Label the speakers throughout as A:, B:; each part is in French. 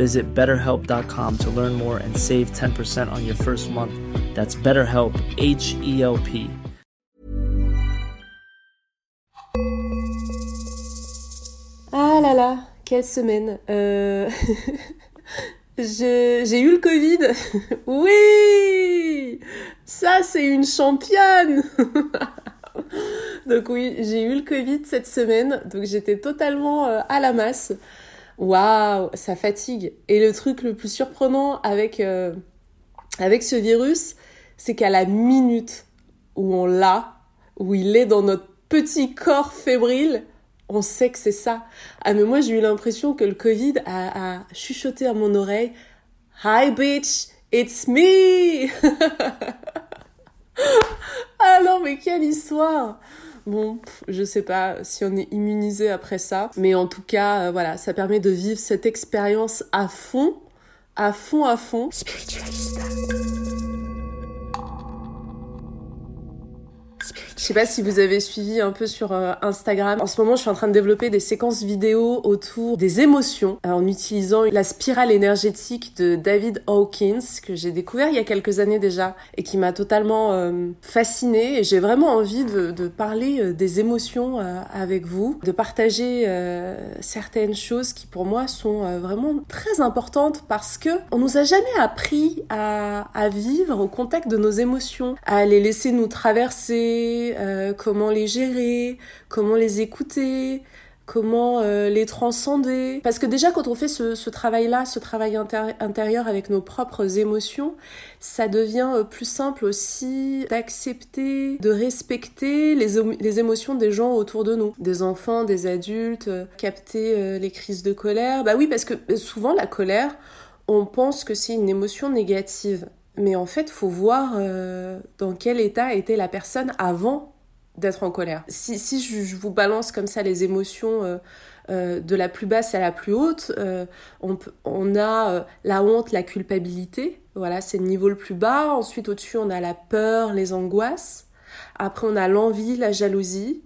A: Visit betterhelp.com to learn more and save 10% on your first month. That's BetterHelp, H E L P.
B: Ah là là, quelle semaine. Euh... J'ai eu le Covid. oui Ça, c'est une championne Donc oui, j'ai eu le Covid cette semaine, donc j'étais totalement euh, à la masse. Waouh, ça fatigue. Et le truc le plus surprenant avec, euh, avec ce virus, c'est qu'à la minute où on l'a, où il est dans notre petit corps fébrile, on sait que c'est ça. Ah mais moi j'ai eu l'impression que le Covid a, chuchoté à mon oreille Hi bitch, it's me Ah mais quelle histoire Bon, je sais pas si on est immunisé après ça, mais en tout cas, euh, voilà, ça permet de vivre cette expérience à fond, à fond, à fond. Je sais pas si vous avez suivi un peu sur euh, Instagram. En ce moment, je suis en train de développer des séquences vidéo autour des émotions euh, en utilisant la spirale énergétique de David Hawkins que j'ai découvert il y a quelques années déjà et qui m'a totalement euh, fascinée. Et j'ai vraiment envie de, parler des émotions avec vous, de partager certaines choses qui pour moi sont vraiment très importantes parce que on nous a jamais appris à, à vivre au contact de nos émotions, à les laisser nous traverser, euh, comment les gérer, comment les écouter, comment euh, les transcender. Parce que déjà quand on fait ce, travail-là, ce travail intérie- intérieur avec nos propres émotions, ça devient euh, plus simple aussi d'accepter, de respecter les, émo- les émotions des gens autour de nous, des enfants, des adultes, capter les crises de colère. Bah oui, parce que souvent la colère, on pense que c'est une émotion négative. Mais en fait, faut voir euh, dans quel état était la personne avant d'être en colère. Si, si je, vous balance comme ça les émotions euh, euh, de la plus basse à la plus haute, on, on a la honte, la culpabilité, voilà, c'est le niveau le plus bas. Ensuite, au-dessus, on a la peur, les angoisses. Après, on a l'envie, la jalousie.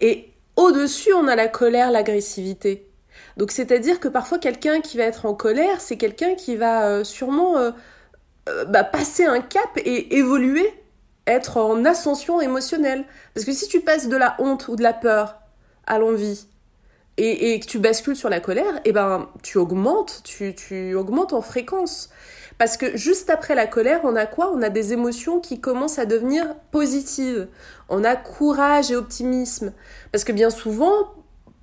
B: Et au-dessus, on a la colère, l'agressivité. Donc, c'est-à-dire que parfois, quelqu'un qui va être en colère, c'est quelqu'un qui va sûrement euh, bah, passer un cap et évoluer, être en ascension émotionnelle. Parce que si tu passes de la honte ou de la peur à l'envie et, et que tu bascules sur la colère, eh ben tu augmentes, tu, tu augmentes en fréquence. Parce que juste après la colère, on a quoi? On a des émotions qui commencent à devenir positives. On a courage et optimisme. Parce que bien souvent,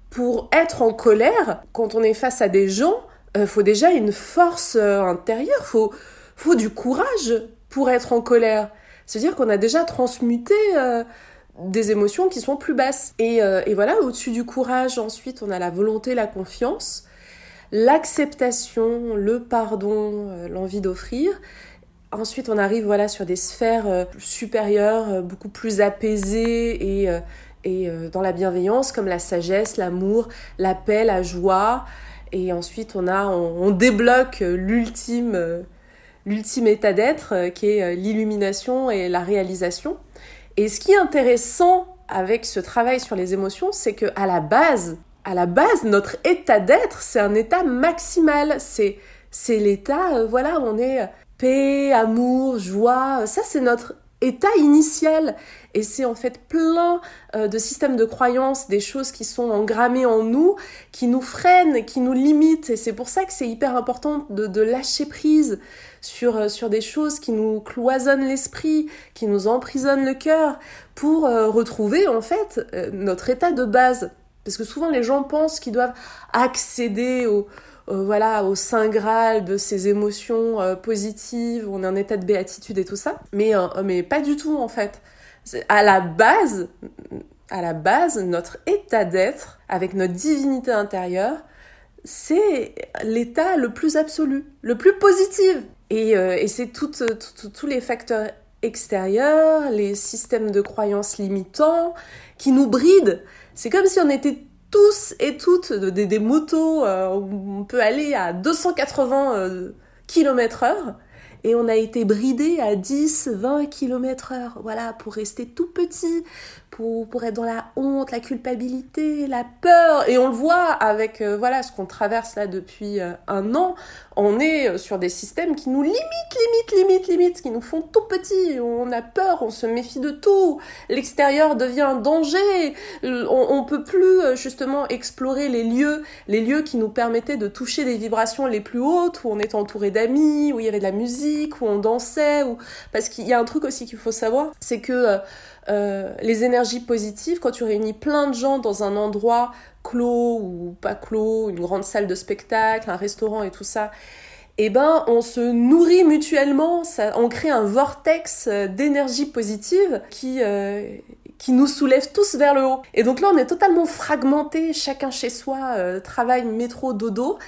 B: pour être en colère, quand on est face à des gens, euh, faut déjà une force euh, intérieure, faut, faut du courage pour être en colère. C'est-à-dire qu'on a déjà transmuté euh, des émotions qui sont plus basses. Et, euh, et voilà, au-dessus du courage, ensuite, on a la volonté, la confiance, l'acceptation, le pardon, euh, l'envie d'offrir. Ensuite, on arrive voilà sur des sphères supérieures, beaucoup plus apaisées et, dans la bienveillance, comme la sagesse, l'amour, la paix, la joie. Et ensuite, on a, on, débloque l'ultime, l'ultime état d'être, euh, qui est euh, l'illumination et la réalisation. Et ce qui est intéressant avec ce travail sur les émotions, c'est que à la base, à la base, notre état d'être, c'est un état maximal. C'est c'est l'état, euh, voilà, on est paix, amour, joie. Ça, c'est notre état initial. Et c'est en fait plein euh, de systèmes de croyances, des choses qui sont engrammées en nous, qui nous freinent, qui nous limitent. Et c'est pour ça que c'est hyper important de, lâcher prise sur, euh, sur des choses qui nous cloisonnent l'esprit, qui nous emprisonnent le cœur, pour euh, retrouver en fait notre état de base. Parce que souvent les gens pensent qu'ils doivent accéder au, voilà, au saint graal de ces émotions positives, on est en état de béatitude et tout ça. Mais, mais pas du tout en fait à la base, à la base, notre état d'être, avec notre divinité intérieure, c'est l'état le plus absolu, le plus positif. Et, euh, c'est tous les facteurs extérieurs, les systèmes de croyances limitants qui nous brident. C'est comme si on était tous et toutes des, motos euh, où on peut aller à 280 euh, km heure et on a été bridé à 10, 20 km heure, voilà, pour rester tout petit, pour, pour être dans la honte, la culpabilité, la peur. Et on le voit avec, euh, voilà, ce qu'on traverse là depuis euh, un an. On est euh, sur des systèmes qui nous limitent, limitent, limitent, limitent, qui nous font tout petit. On a peur, on se méfie de tout. L'extérieur devient un danger. On, peut plus, justement, explorer les lieux, les lieux qui nous permettaient de toucher des vibrations les plus hautes, où on était entouré d'amis, où il y avait de la musique, où on dansait, ou... parce qu'il y a un truc aussi qu'il faut savoir, c'est que euh, les énergies positives, quand tu réunis plein de gens dans un endroit clos ou pas clos, une grande salle de spectacle, un restaurant et tout ça, eh ben, on se nourrit mutuellement, ça, on crée un vortex euh, d'énergie positive qui, qui nous soulève tous vers le haut. Et donc là, on est totalement fragmenté, chacun chez soi, travail, métro, dodo.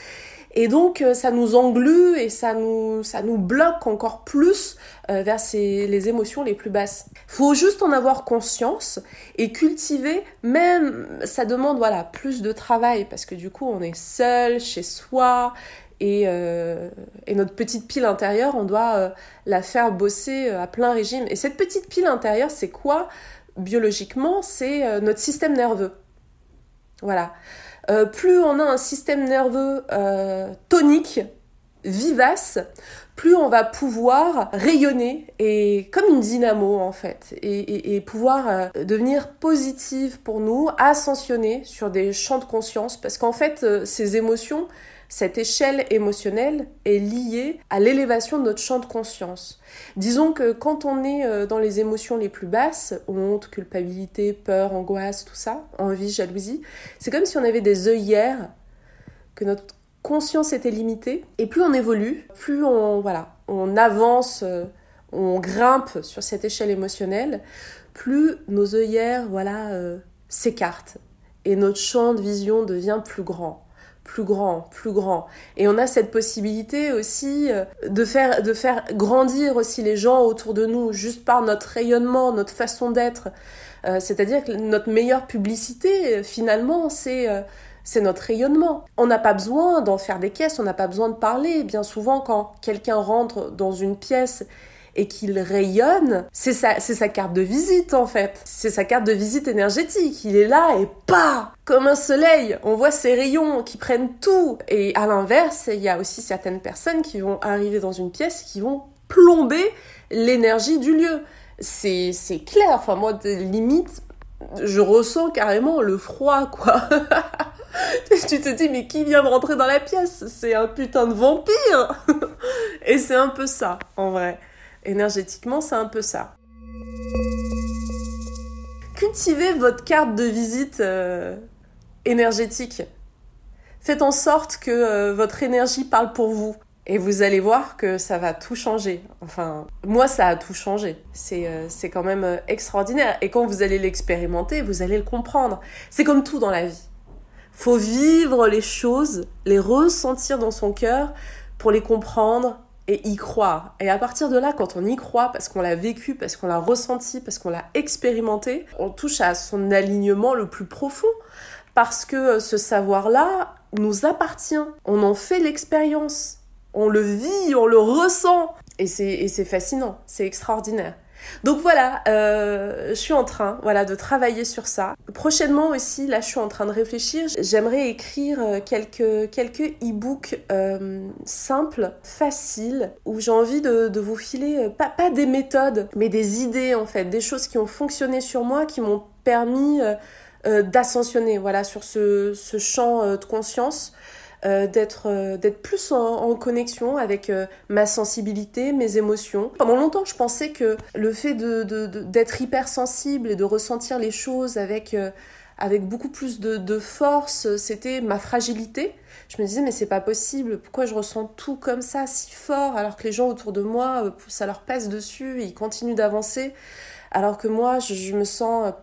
B: Et donc euh, ça nous englue et ça nous, ça nous bloque encore plus euh, vers les émotions les plus basses. Faut juste en avoir conscience et cultiver, même ça demande voilà plus de travail parce que du coup on est seul chez soi et, euh, et notre petite pile intérieure on doit la faire bosser à plein régime. Et cette petite pile intérieure c'est quoi? Biologiquement C'est notre système nerveux. Voilà. Euh, plus on a un système nerveux euh, tonique, vivace, plus on va pouvoir rayonner et comme une dynamo en fait et, pouvoir euh, devenir positive pour nous, ascensionner sur des champs de conscience parce qu'en fait ces émotions cette échelle émotionnelle est liée à l'élévation de notre champ de conscience. Disons que quand on est euh, dans les émotions les plus basses, honte, culpabilité, peur, angoisse, tout ça, envie, jalousie, c'est comme si on avait des œillères, que notre conscience était limitée, et plus on évolue, plus on, voilà, on avance, euh, on grimpe sur cette échelle émotionnelle, plus nos œillères, voilà, euh, s'écartent, et notre champ de vision devient plus grand plus grand, plus grand. Et on a cette possibilité aussi euh, de faire, de faire grandir aussi les gens autour de nous, juste par notre rayonnement, notre façon d'être. Euh, c'est-à-dire que notre meilleure publicité, finalement, c'est euh, c'est notre rayonnement. On n'a pas besoin d'en faire des caisses, on n'a pas besoin de parler. Bien souvent, quand quelqu'un rentre dans une pièce et qu'il rayonne, c'est sa, carte de visite en fait. C'est sa carte de visite énergétique. Il est là et pas comme un soleil. On voit ses rayons qui prennent tout. Et à l'inverse, il y a aussi certaines personnes qui vont arriver dans une pièce qui vont plomber l'énergie du lieu. C'est, c'est clair. Enfin, moi, limite, je ressens carrément le froid, quoi. tu te dis, mais qui vient de rentrer dans la pièce? C'est un putain de vampire Et c'est un peu ça, en vrai. Énergétiquement, c'est un peu ça. Cultivez votre carte de visite euh, énergétique. Faites en sorte que euh, votre énergie parle pour vous. Et vous allez voir que ça va tout changer. Enfin, moi, ça a tout changé. C'est euh, quand même extraordinaire. Et quand vous allez l'expérimenter, vous allez le comprendre. C'est comme tout dans la vie. Faut vivre les choses, les ressentir dans son cœur pour les comprendre, et y croire. Et à partir de là, quand on y croit, parce qu'on l'a vécu, parce qu'on l'a ressenti, parce qu'on l'a expérimenté, on touche à son alignement le plus profond. Parce que euh, ce savoir-là nous appartient. On en fait l'expérience. On le vit, on le ressent. Et c'est fascinant, c'est extraordinaire. Donc voilà, euh, je suis en train voilà, de travailler sur ça. Prochainement aussi, là je suis en train de réfléchir, j'aimerais écrire euh, quelques, quelques e-books euh, simples, faciles, où j'ai envie de, vous filer, pas, pas des méthodes, mais des idées en fait, des choses qui ont fonctionné sur moi, qui m'ont permis d'ascensionner voilà, sur ce champ de conscience. Euh, d'être euh, d'être plus en, connexion avec euh, ma sensibilité, mes émotions. Pendant longtemps, je pensais que le fait de, d'être hypersensible et de ressentir les choses avec avec beaucoup plus de, de force, c'était ma fragilité. Je me disais mais c'est pas possible, pourquoi je ressens tout comme ça si fort alors que les gens autour de moi ça leur passe dessus et ils continuent d'avancer alors que moi je me sens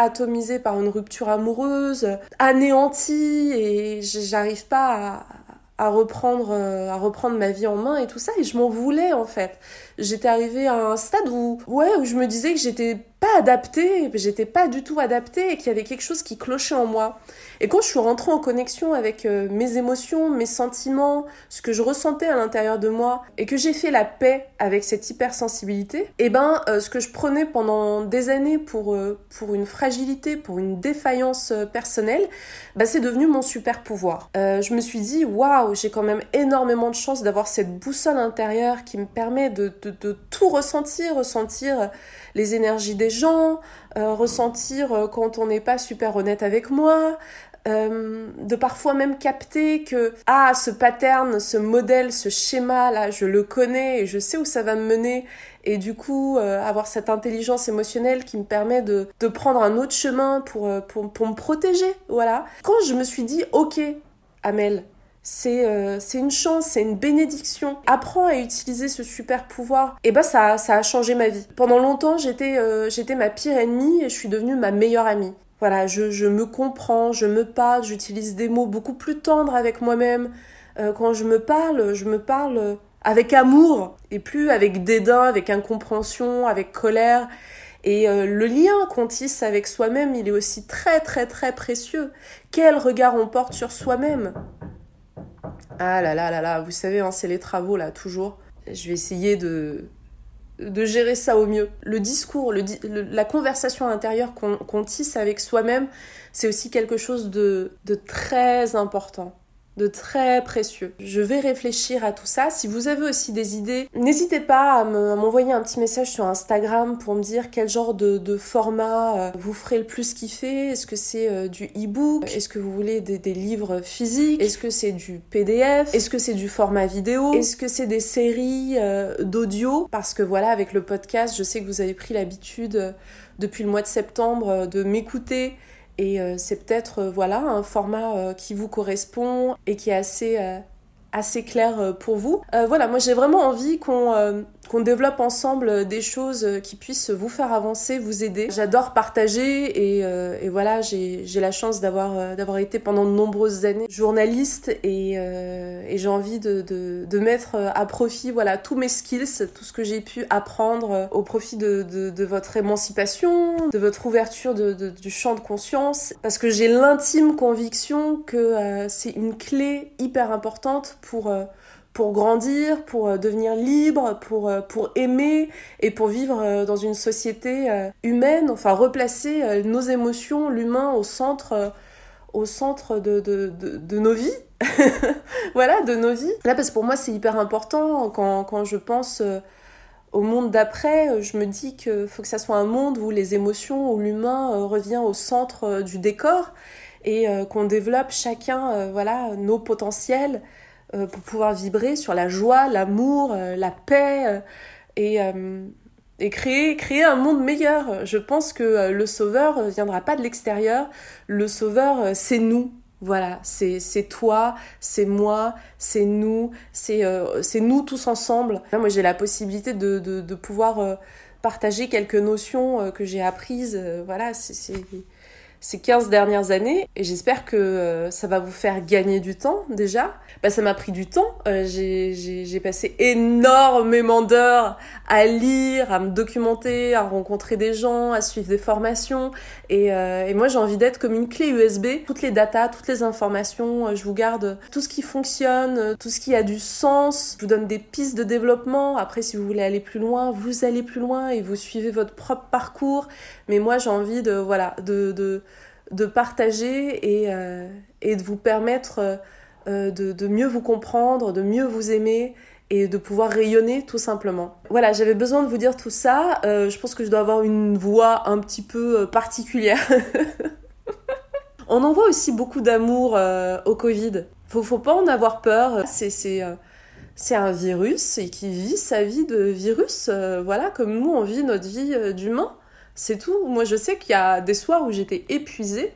B: atomisée par une rupture amoureuse, anéantie et j'arrive pas à, reprendre à reprendre ma vie en main et tout ça et je m'en voulais en fait. J'étais arrivée à un stade où ouais où je me disais que j'étais pas adaptée, j'étais pas du tout adaptée et qu'il y avait quelque chose qui clochait en moi. Et quand je suis rentrée en connexion avec euh, mes émotions, mes sentiments, ce que je ressentais à l'intérieur de moi, et que j'ai fait la paix avec cette hypersensibilité, et eh ben euh, ce que je prenais pendant des années pour, euh, pour une fragilité, pour une défaillance personnelle, bah, c'est devenu mon super pouvoir. je me suis dit, waouh, j'ai quand même énormément de chance d'avoir cette boussole intérieure qui me permet de, de tout ressentir, ressentir les énergies des gens, ressentir quand on n'est pas super honnête avec moi, euh, de parfois même capter que ah ce pattern, ce modèle, ce schéma là, je le connais et je sais où ça va me mener et du coup euh, avoir cette intelligence émotionnelle qui me permet de, de prendre un autre chemin pour, euh, pour, pour, me protéger, voilà. Quand je me suis dit ok Amel, c'est une chance, c'est une bénédiction. Apprends à utiliser ce super pouvoir. Et bah ça, ça a changé ma vie. Pendant longtemps, j'étais ma pire ennemie et je suis devenue ma meilleure amie. Voilà, je, me comprends, je me parle, j'utilise des mots beaucoup plus tendres avec moi-même. Euh, quand je me parle, je me parle avec amour et plus avec dédain, avec incompréhension, avec colère. Et euh, le lien qu'on tisse avec soi-même, il est aussi très très très précieux. Quel regard on porte sur soi-même? Ah là là là là, vous savez, hein, c'est les travaux là, toujours. Je vais essayer de, de gérer ça au mieux. Le discours, la conversation intérieure qu'on tisse avec soi-même, c'est aussi quelque chose de très important de très précieux. Je vais réfléchir à tout ça. Si vous avez aussi des idées, n'hésitez pas à m'envoyer un petit message sur Instagram pour me dire quel genre de, format euh, vous ferez le plus kiffer. Est-ce que c'est euh, du e-book? Est-ce que vous voulez des, livres physiques? Est-ce que c'est du PDF Est-ce que c'est du format vidéo? Est-ce que c'est des séries euh, d'audio? Parce que voilà, avec le podcast, je sais que vous avez pris l'habitude depuis le mois de septembre de m'écouter et euh, c'est peut-être euh, voilà un format euh, qui vous correspond et qui est assez assez clair pour vous. voilà, moi j'ai vraiment envie qu'on qu'on développe ensemble des choses qui puissent vous faire avancer, vous aider. J'adore partager et, euh, et voilà, j'ai la chance d'avoir euh, d'avoir été pendant de nombreuses années journaliste et, euh, et j'ai envie de, de, de, mettre à profit voilà tous mes skills, tout ce que j'ai pu apprendre au profit de, de, votre émancipation, de votre ouverture du champ de conscience, parce que j'ai l'intime conviction que c'est une clé hyper importante pour pour grandir, pour euh, devenir libre, pour, euh, pour aimer et pour vivre euh, dans une société humaine, enfin replacer nos émotions, l'humain au centre, au centre de, de, de, nos vies. voilà, de nos vies. Là, parce que pour moi, c'est hyper important quand, quand je pense au monde d'après, je me dis qu'il faut que ça soit un monde où les émotions, où l'humain revient au centre du décor et qu'on développe chacun voilà nos potentiels euh, pour pouvoir vibrer sur la joie, l'amour, euh, la paix euh, et, et créer, créer un monde meilleur. Je pense que le sauveur viendra pas de l'extérieur, le sauveur c'est nous. Voilà, c'est toi, c'est moi, c'est nous, c'est nous tous ensemble. Moi j'ai la possibilité de, de, de pouvoir partager quelques notions que j'ai apprises. voilà, c'est ces 15 dernières années et j'espère que euh, ça va vous faire gagner du temps déjà. Bah, ça m'a pris du temps. Euh, j'ai passé énormément d'heures à lire, à me documenter, à rencontrer des gens, à suivre des formations. Et, euh, et moi, j'ai envie d'être comme une clé USB. Toutes les datas, toutes les informations, je vous garde tout ce qui fonctionne, tout ce qui a du sens. Je vous donne des pistes de développement. Après, si vous voulez aller plus loin, vous allez plus loin et vous suivez votre propre parcours. Mais moi, j'ai envie de, voilà, de, de de partager et, euh, et de vous permettre euh, de, de, mieux vous comprendre, de mieux vous aimer et de pouvoir rayonner tout simplement. Voilà, j'avais besoin de vous dire tout ça. Euh, je pense que je dois avoir une voix un petit peu particulière. On envoie aussi beaucoup d'amour au Covid. Faut, faut pas en avoir peur. C'est, c'est, c'est un virus et qui vit sa vie de virus. voilà, comme nous on vit notre vie d'humain. C'est tout. Moi, je sais qu'il y a des soirs où j'étais épuisée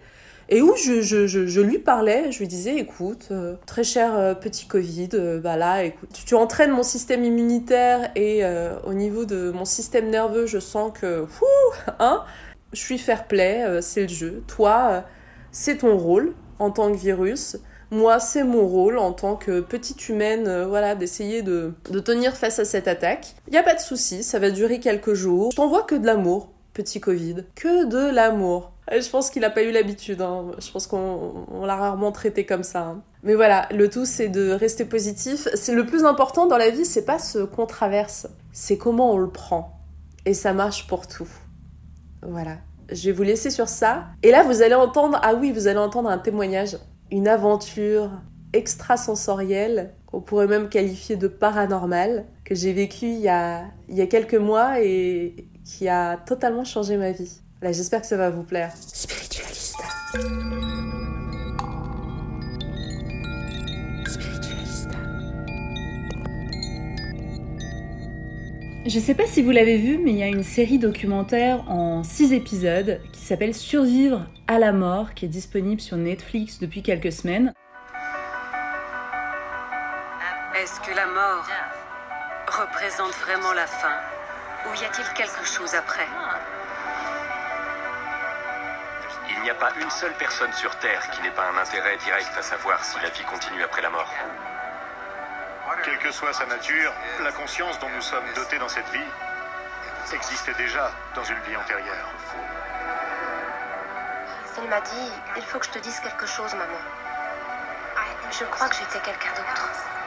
B: et où je, lui parlais, je lui disais, écoute, euh, très cher euh, petit Covid, euh, bah là, écoute, tu, entraînes mon système immunitaire et au niveau de mon système nerveux, je sens que, hein, je suis fair play, c'est le jeu. Toi, c'est ton rôle en tant que virus. Moi, c'est mon rôle en tant que petite humaine, voilà, d'essayer de, de tenir face à cette attaque. Il n'y a pas de souci, ça va durer quelques jours. Je t'envoie que de l'amour petit Covid. Que de l'amour. Je pense qu'il n'a pas eu l'habitude. Hein. Je pense qu'on l'a rarement traité comme ça. Hein. Mais voilà, le tout c'est de rester positif. C'est le plus important dans la vie, c'est pas ce qu'on traverse, c'est comment on le prend. Et ça marche pour tout. Voilà. Je vais vous laisser sur ça. Et là, vous allez entendre, ah oui, vous allez entendre un témoignage, une aventure extrasensorielle qu'on pourrait même qualifier de paranormale que j'ai vécue il y a, il y a quelques mois et, qui a totalement changé ma vie. Là, j'espère que ça va vous plaire. Spiritualista.
C: Spiritualista. Je sais pas si vous l'avez vu, mais il y a une série documentaire en 6 épisodes qui s'appelle Survivre à la mort, qui est disponible sur Netflix depuis quelques semaines.
D: Est-ce que la mort représente vraiment la fin? Ou y a-t-il quelque chose après
E: Il n'y a pas une seule personne sur Terre qui n'ait pas un intérêt direct à savoir si la vie continue après la mort.
F: Quelle que soit sa nature, la conscience dont nous sommes dotés dans cette vie existait déjà dans une vie antérieure.
G: Il m'a dit, il faut que je te dise quelque chose, maman. Je crois que j'étais quelqu'un d'autre.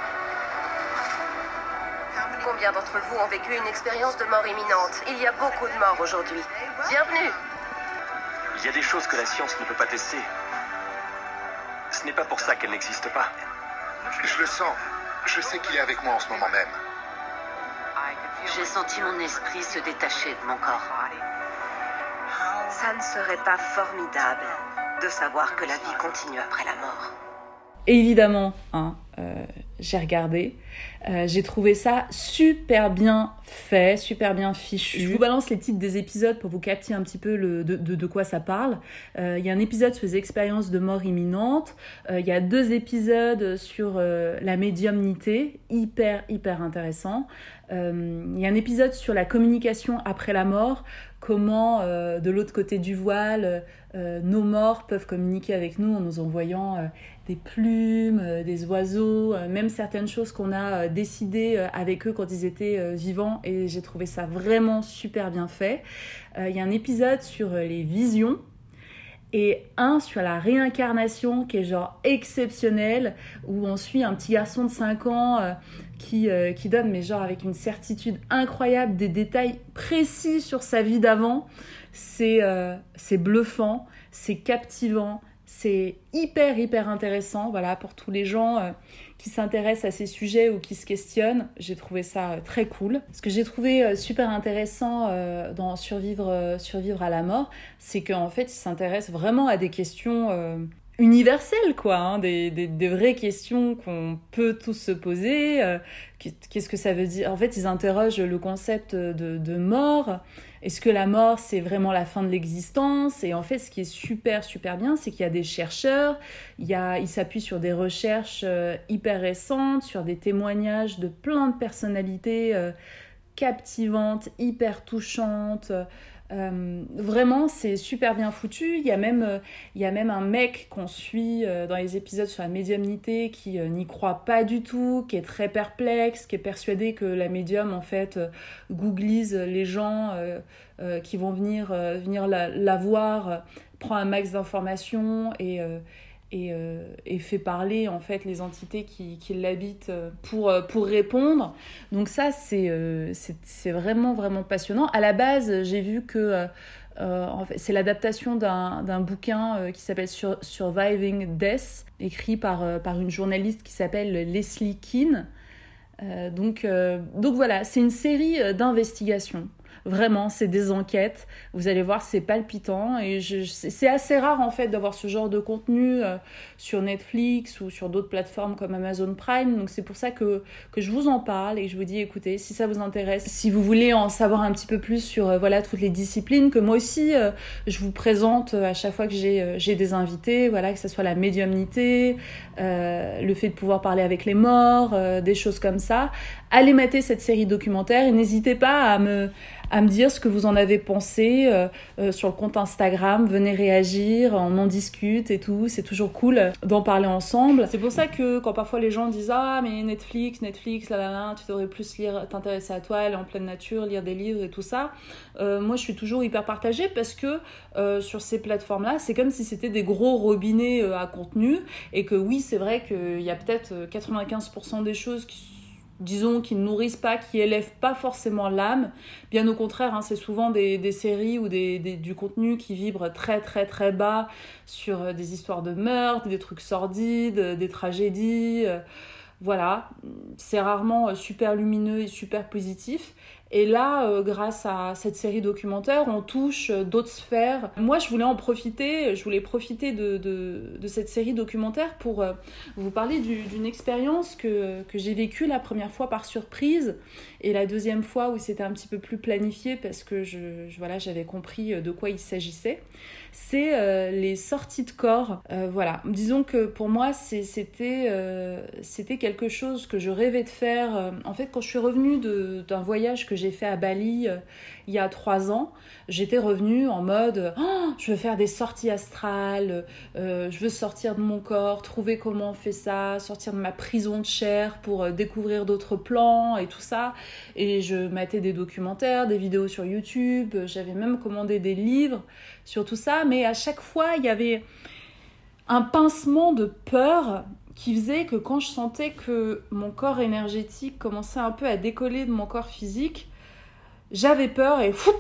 D: Combien d'entre vous ont vécu une expérience de mort imminente Il y a beaucoup de morts aujourd'hui. Bienvenue
E: Il y a des choses que la science ne peut pas tester. Ce n'est pas pour ça qu'elle n'existe pas.
F: Je le sens. Je sais qu'il est avec moi en ce moment même.
D: J'ai senti mon esprit se détacher de mon corps. Ça ne serait pas formidable de savoir que la vie continue après la mort.
C: Évidemment, hein, euh, j'ai regardé. Euh, j'ai trouvé ça super bien fait, super bien fichu. Je vous balance les titres des épisodes pour vous capter un petit peu de, de, quoi ça parle. Euh, il y a un épisode sur les expériences de mort imminente. Euh, il y a deux épisodes sur la médiumnité, hyper, hyper intéressant. Il y a un épisode sur la communication après la mort, comment de l'autre côté du voile, nos morts peuvent communiquer avec nous en nous envoyant des plumes, euh, des oiseaux, euh, même certaines choses qu'on a euh, décidées avec eux quand ils étaient vivants et j'ai trouvé ça vraiment super bien fait. Il y a un épisode sur les visions et un sur la réincarnation qui est genre exceptionnel où on suit un petit garçon de 5 ans qui, qui donne mais genre avec une certitude incroyable des détails précis sur sa vie d'avant. C'est c'est bluffant, c'est captivant, c'est hyper, hyper intéressant, voilà, pour tous les gens euh, qui s'intéressent à ces sujets ou qui se questionnent. J'ai trouvé ça euh, très cool. Ce que j'ai trouvé euh, super intéressant dans Survivre, Survivre à la mort, c'est qu'en fait, ils s'intéressent vraiment à des questions universelles, quoi, hein, des, des, vraies questions qu'on peut tous se poser. Qu'est-ce que ça veut dire? En fait, ils interrogent le concept de, de mort. Est-ce que la mort, c'est vraiment la fin de l'existence? Et en fait, ce qui est super, super bien, c'est qu'il y a des chercheurs, il y a, ils s'appuient sur des recherches euh, hyper récentes, sur des témoignages de plein de personnalités euh, captivantes, hyper touchantes, Euh, vraiment, c'est super bien foutu. Il y a même, euh, il y a même un mec qu'on suit euh, dans les épisodes sur la médiumnité qui n'y croit pas du tout, qui est très perplexe, qui est persuadé que la médium, en fait, googlise les gens qui vont venir, venir la, la, voir, prend un max d'informations et euh, et, fait parler en fait les entités qui, qui l'habitent euh, pour, euh, pour répondre. Donc ça, c'est c'est vraiment, vraiment passionnant. À la base, j'ai vu que en fait, c'est l'adaptation d'un bouquin qui s'appelle Surviving Death, écrit par, par une journaliste qui s'appelle Leslie Keane. donc, donc voilà, c'est une série d'investigations Vraiment, c'est des enquêtes. Vous allez voir, c'est palpitant. Et c'est assez rare, en fait, d'avoir ce genre de contenu euh, sur Netflix ou sur d'autres plateformes comme Amazon Prime. Donc, c'est pour ça que, que je vous en parle et je vous dis, écoutez, si ça vous intéresse, si vous voulez en savoir un petit peu plus sur euh, voilà, toutes les disciplines que moi aussi, euh, je vous présente à chaque fois que j'ai des invités, voilà, que ce soit la médiumnité, le fait de pouvoir parler avec les morts, des choses comme ça, allez mater cette série documentaire et n'hésitez pas à me à me dire ce que vous en avez pensé euh, euh, sur le compte Instagram. Venez réagir, on en discute et tout. C'est toujours cool d'en parler ensemble. C'est pour ça que quand parfois les gens disent Ah, mais Netflix, Netflix, là là là, tu devrais plus lire, t'intéresser à toi, aller en pleine nature, lire des livres et tout ça. Euh, moi, je suis toujours hyper partagée parce que sur ces plateformes-là, c'est comme si c'était des gros robinets à contenu et que oui, c'est vrai qu'il y a peut-être 95% des choses qui disons, qui ne nourrissent pas, qui élèvent pas forcément l'âme. Bien au contraire, hein, c'est souvent des, séries ou des, du contenu qui vibre très très très bas sur euh, des histoires de meurtres, des trucs sordides, euh, des tragédies. Euh, voilà, c'est rarement super lumineux et super positif. Et là, euh, grâce à cette série documentaire, on touche euh, d'autres sphères. Moi, je voulais en profiter, je voulais profiter de, de, cette série documentaire pour euh, vous parler d'une expérience que, que j'ai vécue la première fois par surprise et la deuxième fois où c'était un petit peu plus planifié parce que je, voilà, j'avais compris de quoi il s'agissait. C'est les sorties de corps. voilà, disons que pour moi, c'était c'était quelque chose que je rêvais de faire. En fait, quand je suis revenue d'un voyage que j'ai fait à Bali euh, il y a trois ans, j'étais revenue en mode oh, je veux faire des sorties astrales, euh, je veux sortir de mon corps, trouver comment on fait ça, sortir de ma prison de chair pour euh, découvrir d'autres plans et tout ça. Et je mettais des documentaires, des vidéos sur YouTube, j'avais même commandé des livres sur tout ça, mais à chaque fois il y avait un pincement de peur qui faisait que quand je sentais que mon corps énergétique commençait un peu à décoller de mon corps physique, j'avais peur et fout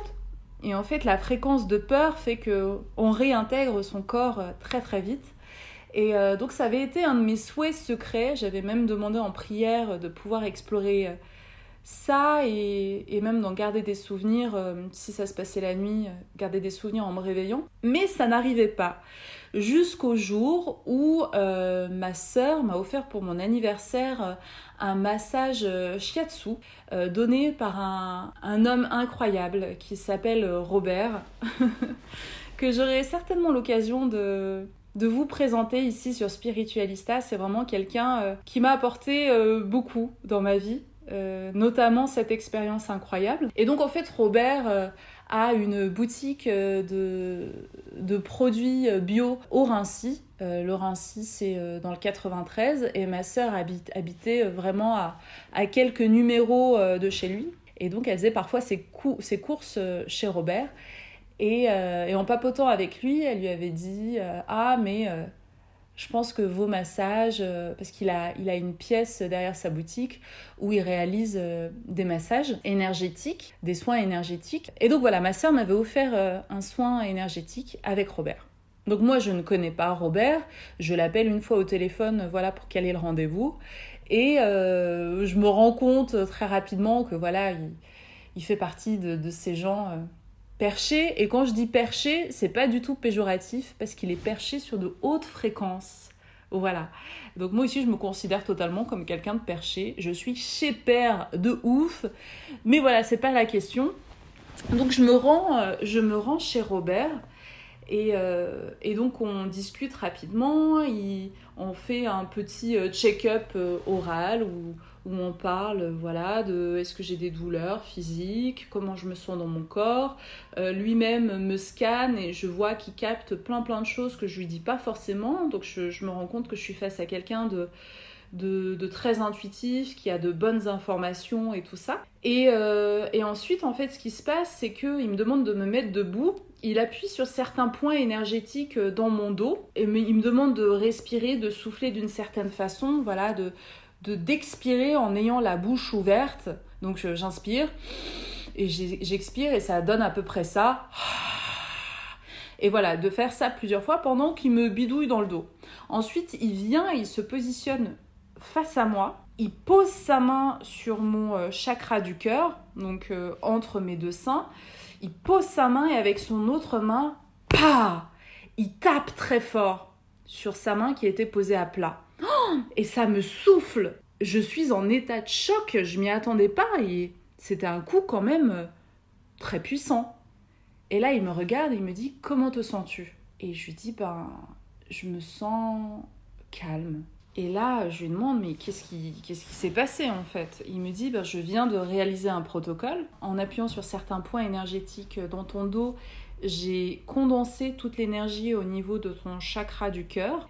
C: Et en fait, la fréquence de peur fait que on réintègre son corps euh, très très vite. Et euh, donc ça avait été un de mes souhaits secrets. J'avais même demandé en prière de pouvoir explorer euh, ça et, et même d'en garder des souvenirs, si ça se passait la nuit, garder des souvenirs en me réveillant. Mais ça n'arrivait pas jusqu'au jour où euh, ma sœur m'a offert pour mon anniversaire euh, un massage euh, shiatsu donné par un, homme incroyable qui s'appelle Robert, que j'aurai certainement l'occasion de, de vous présenter ici sur Spiritualista. C'est vraiment quelqu'un qui m'a apporté beaucoup dans ma vie. Notamment cette expérience incroyable. Et donc en fait Robert à une boutique euh, de, produits euh, bio au Rincy. Euh, le Rincy, c'est dans le 93 et ma sœur habitait vraiment à, quelques numéros de chez lui. Et donc, elle faisait parfois ses, ses courses chez Robert. Et, en papotant avec lui, elle lui avait dit Ah, mais je pense que vos massages, euh, parce qu'il a, il a une pièce derrière sa boutique où il réalise euh, des massages énergétiques, des soins énergétiques. Et donc voilà, ma sœur m'avait offert euh, un soin énergétique avec Robert. Donc moi, je ne connais pas Robert, je l'appelle une fois au téléphone, voilà, pour caler le rendez-vous. Et je me rends compte très rapidement que voilà, il, fait partie de, de ces gens perché. Et quand je dis perché, c'est pas du tout péjoratif parce qu'il est perché sur de hautes fréquences. Voilà. Donc moi aussi, je me considère totalement comme quelqu'un de perché. Je suis chez père de ouf. Mais voilà, c'est pas la question. Donc je me rends, euh, je me rends chez Robert. Et, euh, et donc on discute rapidement. on fait un petit euh, check-up oral où, où on parle voilà de est-ce que j'ai des douleurs physiques, comment je me sens dans mon corps. Euh, lui-même me scanne et je vois qu'il capte plein plein de choses que je lui dis pas forcément. Donc je, me rends compte que je suis face à quelqu'un de, de, très intuitif, qui a de bonnes informations et tout ça. Et, euh, et ensuite, en fait, ce qui se passe, c'est qu'il me demande de me mettre debout. Il appuie sur certains points énergétiques dans mon dos et il me demande de respirer, de souffler d'une certaine façon, voilà, de de d'expirer en ayant la bouche ouverte. Donc j'inspire et j'expire et ça donne à peu près ça. Et voilà, de faire ça plusieurs fois pendant qu'il me bidouille dans le dos. Ensuite, il vient, il se positionne face à moi, il pose sa main sur mon euh, chakra du cœur, donc euh, entre mes deux seins. Il pose sa main et avec son autre main, pa, il tape très fort sur sa main qui était posée à plat et ça me souffle. Je suis en état de choc, je m'y attendais pas et c'était un coup quand même euh, très puissant. Et là, il me regarde et il me dit Comment te sens-tu? Et je lui dis Ben, je me sens calme. Et là, je lui demande Mais qu'est-ce qui qu'est-ce qui s'est passé en fait? Il me dit ben, Je viens de réaliser un protocole. En appuyant sur certains points énergétiques dans ton dos, j'ai condensé toute l'énergie au niveau de ton chakra du cœur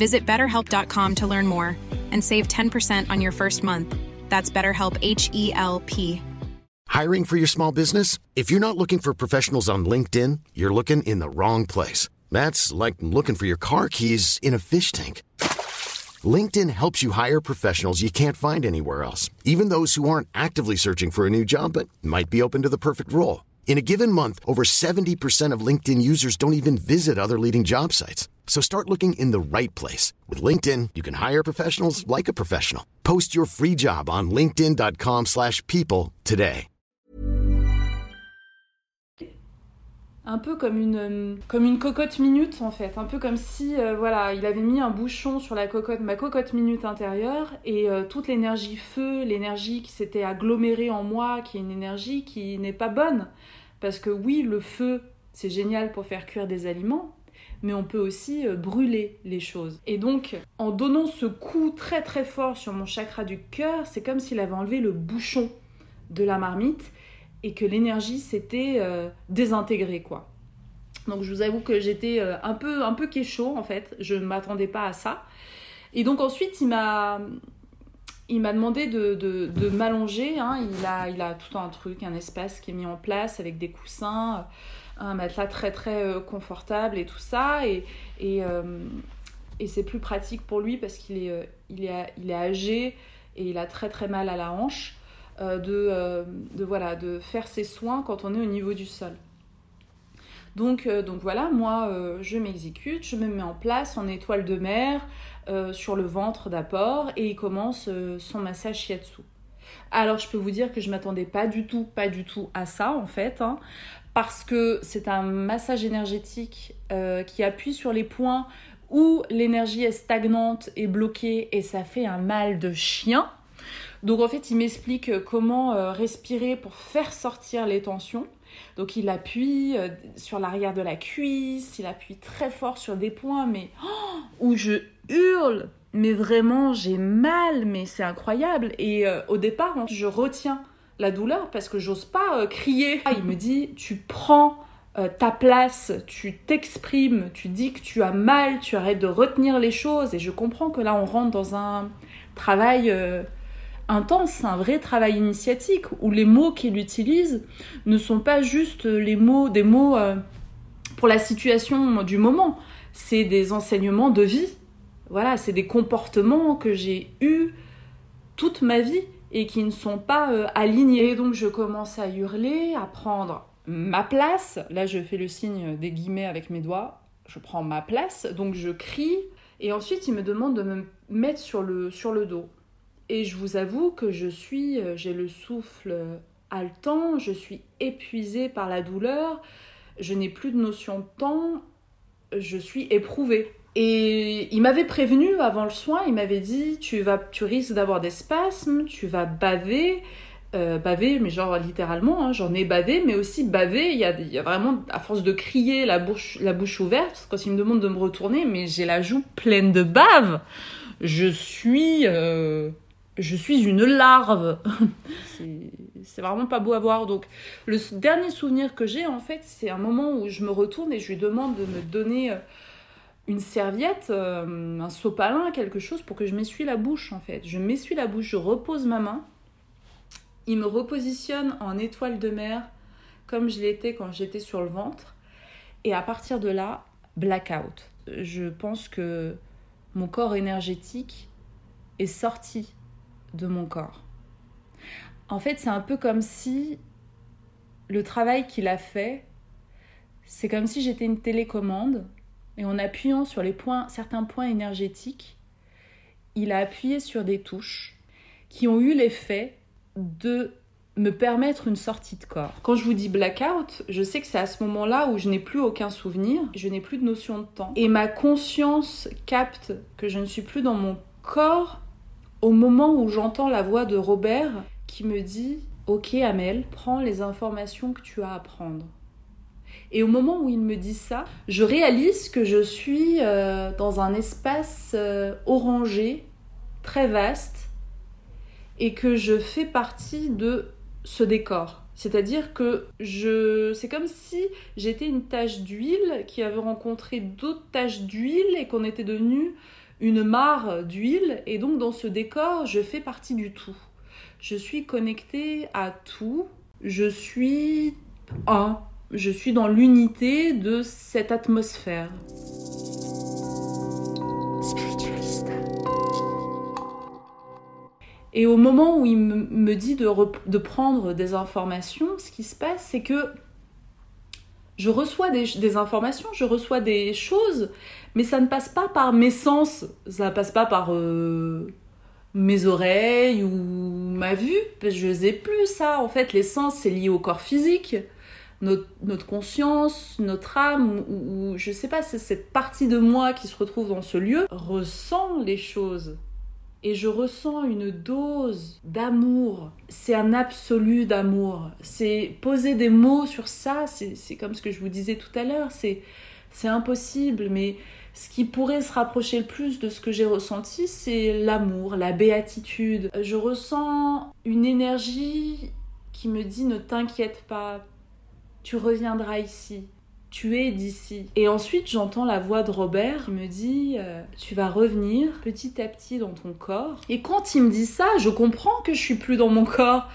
H: Visit betterhelp.com to learn more and save 10% on your first month. That's BetterHelp H E L P.
I: Hiring for your small business? If you're not looking for professionals on LinkedIn, you're looking in the wrong place. That's like looking for your car keys in a fish tank. LinkedIn helps you hire professionals you can't find anywhere else, even those who aren't actively searching for a new job but might be open to the perfect role. In a given month, over 70% of LinkedIn users don't even visit other leading job sites. So start looking in the right place. With LinkedIn, you can hire professionals like a professional. Post your free job on linkedin.com slash people today.
C: Un peu comme une, comme une cocotte minute en fait. Un peu comme si euh, voilà, il avait mis un bouchon sur la cocotte, ma cocotte minute intérieure et euh, toute l'énergie feu, l'énergie qui s'était agglomérée en moi, qui est une énergie qui n'est pas bonne. Parce que oui, le feu, c'est génial pour faire cuire des aliments, mais on peut aussi euh, brûler les choses. Et donc, en donnant ce coup très très fort sur mon chakra du cœur, c'est comme s'il avait enlevé le bouchon de la marmite et que l'énergie s'était euh, désintégrée, quoi. Donc je vous avoue que j'étais euh, un peu un peu en fait, je ne m'attendais pas à ça. Et donc ensuite il m'a il m'a demandé de, de, m'allonger. Hein. Il, a, il a tout un truc, un espace qui est mis en place avec des coussins, un matelas très très euh, confortable et tout ça. Et, et, euh, et c'est plus pratique pour lui parce qu'il est, euh, il est, il est âgé et il a très très mal à la hanche de, de, voilà, de faire ses soins quand on est au niveau du sol. Donc, donc voilà, moi je m'exécute, je me mets en place en étoile de mer, sur le ventre d'abord, et il commence son massage shiatsu. Alors je peux vous dire que je m'attendais pas du tout, pas du tout à ça en fait. Hein parce que c'est un massage énergétique euh, qui appuie sur les points où l'énergie est stagnante et bloquée et ça fait un mal de chien. Donc en fait, il m'explique comment euh, respirer pour faire sortir les tensions. Donc il appuie euh, sur l'arrière de la cuisse, il appuie très fort sur des points, mais oh, où je hurle, mais vraiment j'ai mal, mais c'est incroyable. Et au départ, je retiens la douleur parce que j'ose pas euh, crier. Ah, il me dit tu prends euh, ta place, tu t'exprimes, tu dis que tu as mal, tu arrêtes de retenir les choses et je comprends que là on rentre dans un travail euh, intense, un vrai travail initiatique où les mots qu'il utilise ne sont pas juste les mots des mots pour la situation du moment, c'est des enseignements de vie. Voilà, c'est des comportements que j'ai eus toute ma vie et qui ne sont pas euh, alignés. donc je commence à hurler, à prendre ma place. Là je fais le signe des guillemets avec mes doigts. Je prends ma place, donc je crie. Et ensuite il me demande de me mettre sur le, sur le dos. Et je vous avoue que je suis, euh, j'ai le souffle haletant, je suis épuisée par la douleur, je n'ai plus de notion de temps, je suis éprouvée. Et il m'avait prévenu avant le soin, il m'avait dit tu vas tu risques d'avoir des spasmes, tu vas baver, euh, baver, mais genre littéralement, hein, j'en ai bavé, mais aussi bavé, il y a, y a vraiment, à force de crier la bouche, la bouche ouverte, quand il me demande de me retourner, mais j'ai la joue pleine de bave, je suis, euh, je suis une larve. c'est vraiment pas beau à voir. Donc, le dernier souvenir que j'ai, en fait, c'est un moment où je me retourne et je lui demande de me donner euh, une serviette, un sopalin, quelque chose pour que je m'essuie la bouche, en fait. Je m'essuie la bouche, je repose ma main il me repositionne en étoile de mer comme je l'étais quand j'étais sur le ventre. Et à partir de là, blackout. Je pense que mon corps énergétique est sorti de mon corps. En fait, c'est un peu comme si le travail qu'il a fait, c'est comme si j'étais une télécommande et en appuyant sur les points, certains points énergétiques, il a appuyé sur des touches qui ont eu l'effet de me permettre une sortie de corps. Quand je vous dis blackout, je sais que c'est à ce moment-là où je n'ai plus aucun souvenir, je n'ai plus de notion de temps. Et ma conscience capte que je ne suis plus dans mon corps au moment où j'entends la voix de Robert qui me dit Ok Amel, prends les informations que tu as à prendre. Et au moment où il me dit ça, je réalise que je suis euh, dans un espace euh, orangé, très vaste, et que je fais partie de ce décor. C'est-à-dire que je, c'est comme si j'étais une tache d'huile qui avait rencontré d'autres taches d'huile et qu'on était devenu une mare d'huile. Et donc dans ce décor, je fais partie du tout. Je suis connectée à tout. Je suis un. Je suis dans l'unité de cette atmosphère. Et au moment où il me dit de, de, prendre des informations, ce qui se passe, c'est que je reçois des, des, informations, je reçois des choses, mais ça ne passe pas par mes sens, ça ne passe pas par euh, mes oreilles ou ma vue, je ne sais plus ça. En fait, les sens, c'est lié au corps physique, notre, conscience, notre âme, ou, ou je sais pas, c'est cette partie de moi qui se retrouve dans ce lieu, ressent les choses et je ressens une dose d'amour. C'est un absolu d'amour. C'est poser des mots sur ça, c'est comme ce que je vous disais tout à l'heure, c'est impossible, mais ce qui pourrait se rapprocher le plus de ce que j'ai ressenti, c'est l'amour, la béatitude. Je ressens une énergie qui me dit ne t'inquiète pas, tu reviendras ici tu es d'ici. Et ensuite, j'entends la voix de Robert qui me dit euh, Tu vas revenir petit à petit dans ton corps. Et quand il me dit ça, je comprends que je suis plus dans mon corps,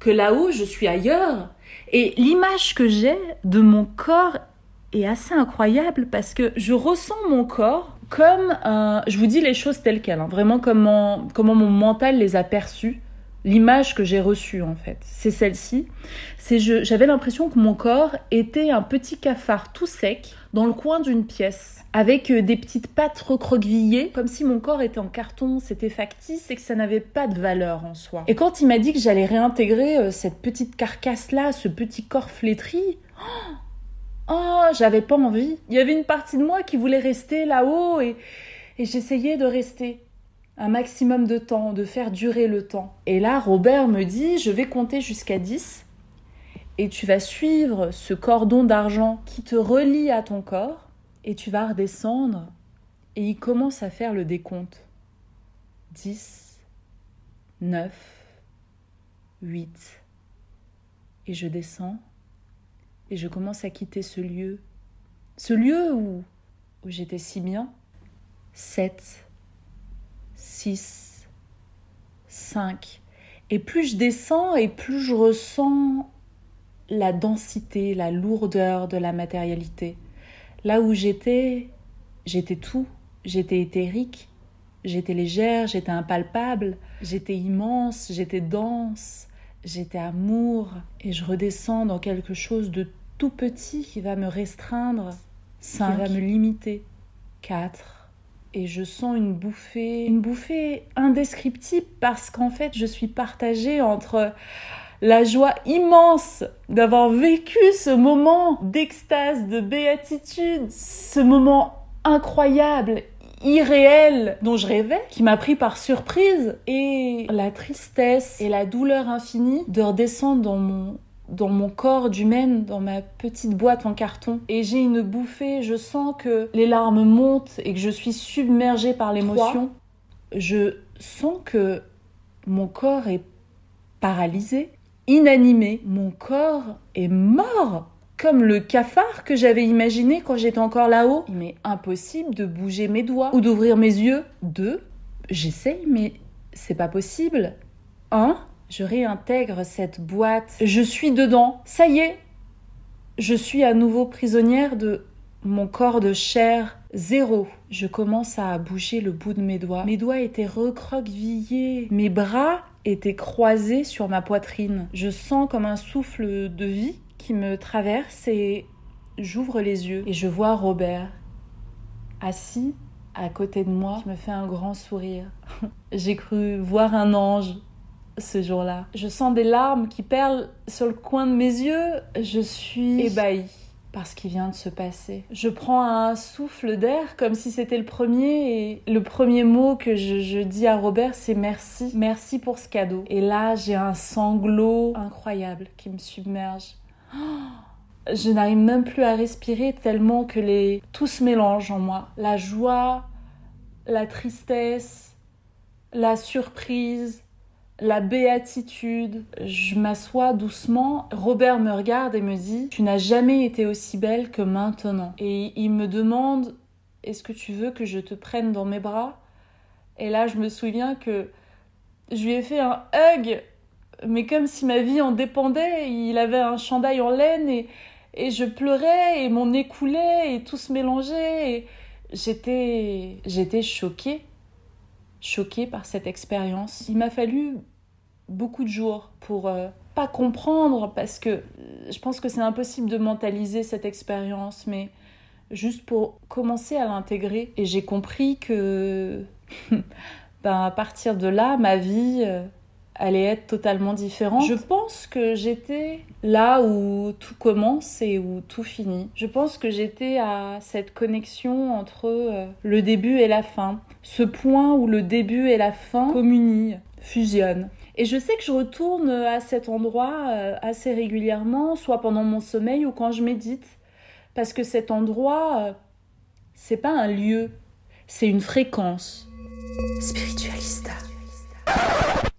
C: que là-haut, je suis ailleurs. Et l'image que j'ai de mon corps est assez incroyable parce que je ressens mon corps comme. Je vous dis les choses telles quelles, hein, vraiment comment, comment mon mental les a perçues l'image que j'ai reçue en fait, c'est celle-ci. C'est j'avais l'impression que mon corps était un petit cafard tout sec dans le coin d'une pièce avec euh, des petites pattes recroquevillées, comme si mon corps était en carton, c'était factice et que ça n'avait pas de valeur en soi. Et quand il m'a dit que j'allais réintégrer euh, cette petite carcasse-là, ce petit corps flétri, oh, oh, j'avais pas envie. Il y avait une partie de moi qui voulait rester là-haut et, et j'essayais de rester un maximum de temps, de faire durer le temps. Et là, Robert me dit, je vais compter jusqu'à 10 et tu vas suivre ce cordon d'argent qui te relie à ton corps et tu vas redescendre et il commence à faire le décompte. 10, 9, 8. Et je descends et je commence à quitter ce lieu. Ce lieu où, où j'étais si bien. 7, 6, 5. Et plus je descends et plus je ressens la densité, la lourdeur de la matérialité. Là où j'étais, j'étais tout. J'étais éthérique, j'étais légère, j'étais impalpable, j'étais immense, j'étais dense, j'étais amour. Et je redescends dans quelque chose de tout petit qui va me restreindre, ça va me limiter. 4, et je sens une bouffée, une bouffée indescriptible parce qu'en fait je suis partagée entre la joie immense d'avoir vécu ce moment d'extase, de béatitude, ce moment incroyable, irréel dont je rêvais, qui m'a pris par surprise, et la tristesse et la douleur infinie de redescendre dans mon dans mon corps d'humaine, dans ma petite boîte en carton. Et j'ai une bouffée, je sens que les larmes montent et que je suis submergée par l'émotion. Je sens que mon corps est paralysé, inanimé. Mon corps est mort comme le cafard que j'avais imaginé quand j'étais encore là-haut. Il m'est impossible de bouger mes doigts ou d'ouvrir mes yeux. Deux, j'essaye, mais c'est pas possible. Un, je réintègre cette boîte. Je suis dedans. Ça y est, je suis à nouveau prisonnière de mon corps de chair zéro. Je commence à bouger le bout de mes doigts. Mes doigts étaient recroquevillés. Mes bras étaient croisés sur ma poitrine. Je sens comme un souffle de vie qui me traverse et j'ouvre les yeux et je vois Robert assis à côté de moi qui me fait un grand sourire. J'ai cru voir un ange ce jour-là. Je sens des larmes qui perlent sur le coin de mes yeux. Je suis ébahie par ce qui vient de se passer. Je prends un souffle d'air comme si c'était le premier et le premier mot que je, je dis à Robert c'est merci. Merci pour ce cadeau. Et là j'ai un sanglot incroyable qui me submerge. Je n'arrive même plus à respirer tellement que les... tout se mélange en moi. La joie, la tristesse, la surprise, la béatitude. Je m'assois doucement. Robert me regarde et me dit Tu n'as jamais été aussi belle que maintenant. Et il me demande Est-ce que tu veux que je te prenne dans mes bras? Et là, je me souviens que je lui ai fait un hug mais comme si ma vie en dépendait. Il avait un chandail en laine et, et je pleurais et mon nez coulait et tout se mélangeait. J'étais, j'étais choquée, choquée par cette expérience. Il m'a fallu beaucoup de jours pour euh, pas comprendre parce que je pense que c'est impossible de mentaliser cette expérience, mais juste pour commencer à l'intégrer. Et j'ai compris que, ben, à partir de là, ma vie euh, allait être totalement différente. Je pense que j'étais là où tout commence et où tout finit. Je pense que j'étais à cette connexion entre euh, le début et la fin. Ce point où le début et la fin communient, fusionnent. Et je sais que je retourne à cet endroit euh, assez régulièrement, soit pendant mon sommeil ou quand je médite. Parce que cet endroit, euh, c'est pas un lieu, c'est une fréquence. Spiritualista.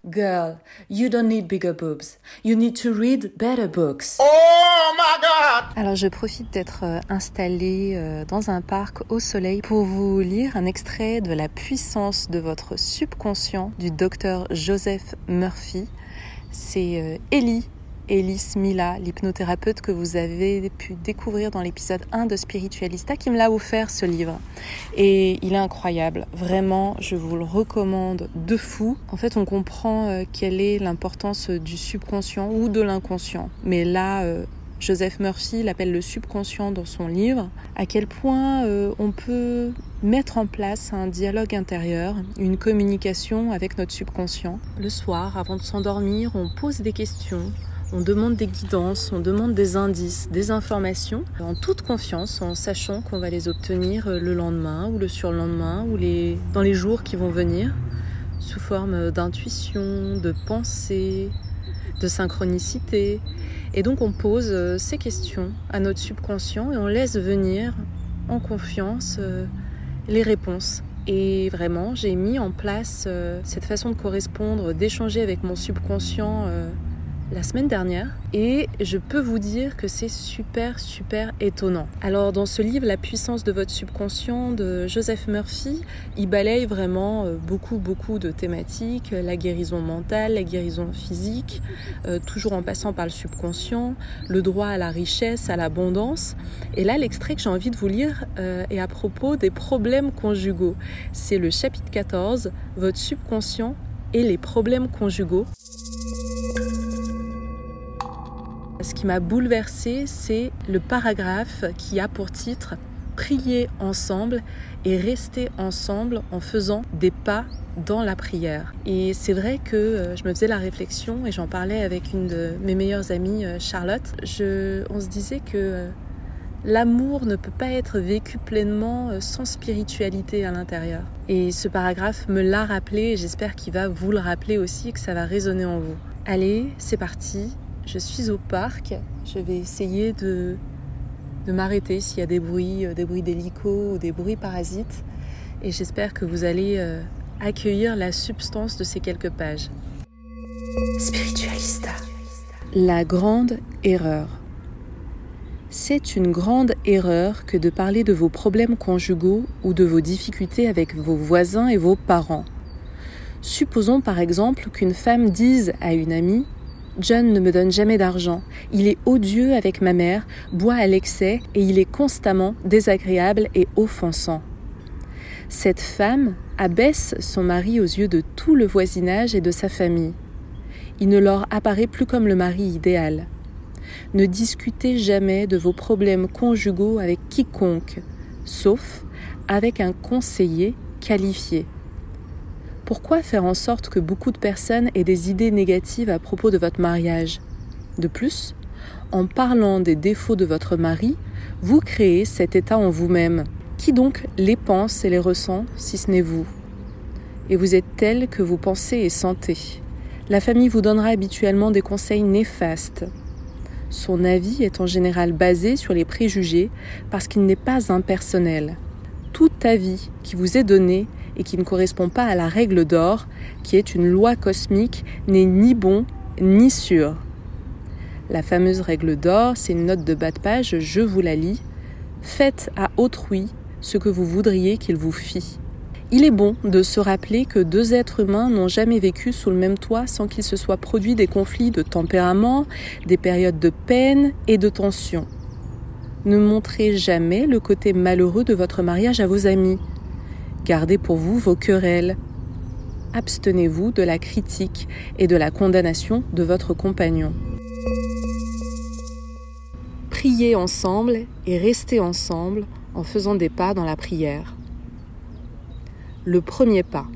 C: Girl, you don't need bigger boobs. You need to read better books.
J: Oh my god!
B: Alors je profite d'être euh, installée euh, dans un parc au soleil pour vous lire un extrait de La puissance de votre subconscient du docteur Joseph Murphy. C'est euh, Ellie Elise Mila, l'hypnothérapeute que vous avez pu découvrir dans l'épisode 1 de Spiritualista, qui me l'a offert ce livre. Et il est incroyable. Vraiment, je vous le recommande de fou. En fait, on comprend euh, quelle est l'importance du subconscient ou de l'inconscient. Mais là, euh, Joseph Murphy l'appelle le subconscient dans son livre, à quel point euh, on peut mettre en place un dialogue intérieur, une communication avec notre subconscient. Le soir, avant de s'endormir, on pose des questions, on demande des guidances, on demande des indices, des informations, en toute confiance, en sachant qu'on va les obtenir euh, le lendemain ou le surlendemain ou les... dans les jours qui vont venir, sous forme d'intuition, de pensée, de synchronicité. Et donc on pose euh, ces questions à notre subconscient et on laisse venir en confiance euh, les réponses. Et vraiment, j'ai mis en place cette façon de correspondre, d'échanger avec mon subconscient la semaine dernière et je peux vous dire que c'est super super étonnant. Alors dans ce livre La puissance de votre subconscient de Joseph Murphy, il balaye vraiment euh, beaucoup beaucoup de thématiques, la guérison mentale, la guérison physique, euh, toujours en passant par le subconscient, le droit à la richesse, à l'abondance. Et là l'extrait que j'ai envie de vous lire euh, est à propos des problèmes conjugaux. C'est le chapitre 14, votre subconscient et les problèmes conjugaux. Ce qui m'a bouleversée, c'est le paragraphe qui a pour titre Prier ensemble et rester ensemble en faisant des pas dans la prière. Et c'est vrai que euh, je me faisais la réflexion et j'en parlais avec une de mes meilleures amies, euh, Charlotte. On se disait que euh, l'amour ne peut pas être vécu pleinement sans spiritualité à l'intérieur. Et ce paragraphe me l'a rappelé et j'espère qu'il va vous le rappeler aussi et que ça va résonner en vous. Allez, c'est parti. Je suis au parc. Je vais essayer de, de m'arrêter s'il y a des bruits, des bruits d'hélico ou des bruits parasites. Et j'espère que vous allez accueillir la substance de ces quelques pages. Spiritualista. La grande erreur. C'est une grande erreur que de parler de vos problèmes conjugaux ou de vos difficultés avec vos voisins et vos parents. Supposons par exemple qu'une femme dise à une amie John ne me donne jamais d'argent, il est odieux avec ma mère, boit à l'excès et il est constamment désagréable et offensant. Cette femme abaisse son mari aux yeux de tout le voisinage et de sa famille. Il ne leur apparaît plus comme le mari idéal. Ne discutez jamais de vos problèmes conjugaux avec quiconque, sauf avec un conseiller qualifié. Pourquoi faire en sorte que beaucoup de personnes aient des idées négatives à propos de votre mariage? De plus, en parlant des défauts de votre mari, vous créez cet état en vous-même. Qui donc les pense et les ressent si ce n'est vous? Et vous êtes tel que vous pensez et sentez. La famille vous donnera habituellement des conseils néfastes. Son avis est en général basé sur les préjugés parce qu'il n'est pas impersonnel. Tout avis qui vous est donné et qui ne correspond pas à la règle d'or, qui est une loi cosmique, n'est ni bon ni sûr. La fameuse règle d'or, c'est une note de bas de page, je vous la lis. Faites à autrui ce que vous voudriez qu'il vous fît. Il est bon de se rappeler que deux êtres humains n'ont jamais vécu sous le même toit sans qu'il se soit produit des conflits de tempérament, des périodes de peine et de tension. Ne montrez jamais le côté malheureux de votre mariage à vos amis. Gardez pour vous vos querelles. Abstenez-vous de la critique et de la condamnation de votre compagnon. Priez ensemble et restez ensemble en faisant des pas dans la prière. Le premier pas.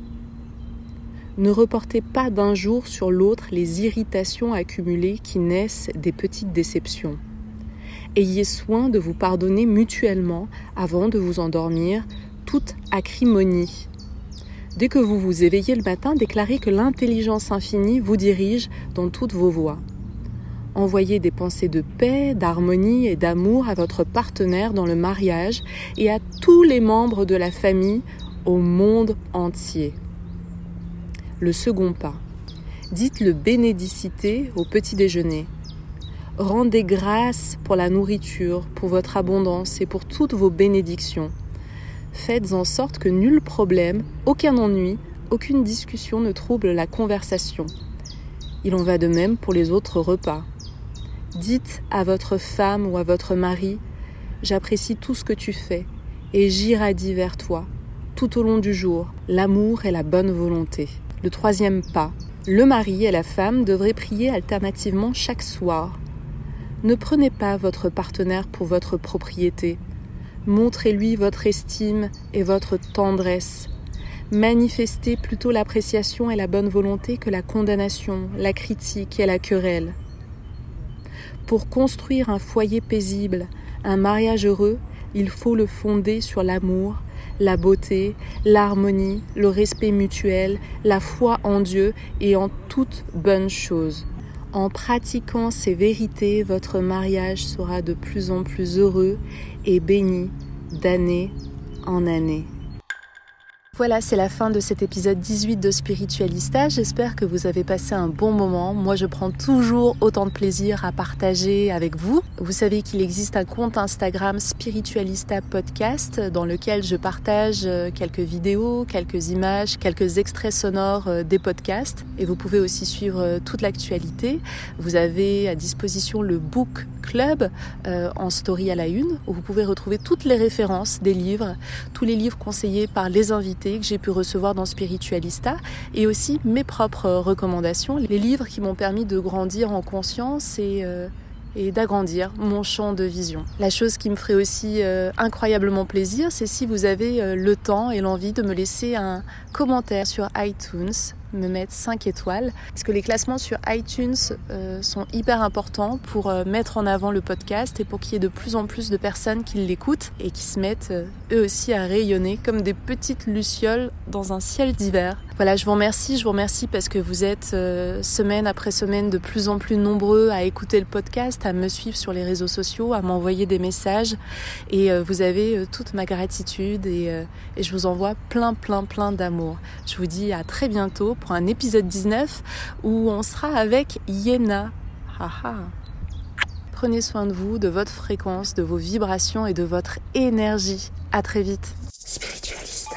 B: Ne reportez pas d'un jour sur l'autre les irritations accumulées qui naissent des petites déceptions. Ayez soin de vous pardonner mutuellement avant de vous endormir toute acrimonie. Dès que vous vous éveillez le matin, déclarez que l'intelligence infinie vous dirige dans toutes vos voies. Envoyez des pensées de paix, d'harmonie et d'amour à votre partenaire dans le mariage et à tous les membres de la famille au monde entier. Le second pas. Dites le bénédicité au petit déjeuner. Rendez grâce pour la nourriture, pour votre abondance et pour toutes vos bénédictions. Faites en sorte que nul problème, aucun ennui, aucune discussion ne trouble la conversation. Il en va de même pour les autres repas. Dites à votre femme ou à votre mari, j'apprécie tout ce que tu fais et j'irradie vers toi tout au long du jour l'amour et la bonne volonté. Le troisième pas, le mari et la femme devraient prier alternativement chaque soir. Ne prenez pas votre partenaire pour votre propriété. Montrez-lui votre estime et votre tendresse. Manifestez plutôt l'appréciation et la bonne volonté que la condamnation, la critique et la querelle. Pour construire un foyer paisible, un mariage heureux, il faut le fonder sur l'amour, la beauté, l'harmonie, le respect mutuel, la foi en Dieu et en toutes bonnes choses. En pratiquant ces vérités, votre mariage sera de plus en plus heureux et béni d'année en année. Voilà, c'est la fin de cet épisode 18 de Spiritualista. J'espère que vous avez passé un bon moment. Moi, je prends toujours autant de plaisir à partager avec vous. Vous savez qu'il existe un compte Instagram Spiritualista Podcast dans lequel je partage euh, quelques vidéos, quelques images, quelques extraits sonores euh, des podcasts. Et vous pouvez aussi suivre euh, toute l'actualité. Vous avez à disposition le Book Club en story à la une où vous pouvez retrouver toutes les références des livres, tous les livres conseillés par les invités que j'ai pu recevoir dans Spiritualista et aussi mes propres recommandations, les livres qui m'ont permis de grandir en conscience et, euh, et d'agrandir mon champ de vision. La chose qui me ferait aussi euh, incroyablement plaisir, c'est si vous avez euh, le temps et l'envie de me laisser un commentaire sur iTunes me mettre 5 étoiles. Parce que les classements sur iTunes euh, sont hyper importants pour mettre en avant le podcast et pour qu'il y ait de plus en plus de personnes qui l'écoutent et qui se mettent eux aussi à rayonner comme des petites lucioles dans un ciel d'hiver. Voilà, je vous remercie, je vous remercie parce que vous êtes semaine après semaine de plus en plus nombreux à écouter le podcast, à me suivre sur les réseaux sociaux, à m'envoyer des messages et vous avez toute ma gratitude et, je vous envoie plein plein plein d'amour. Je vous dis à très bientôt pour un épisode 19 où on sera avec Yena. Prenez soin de vous, de votre fréquence, de vos vibrations et de votre énergie. À très vite. Spiritualista.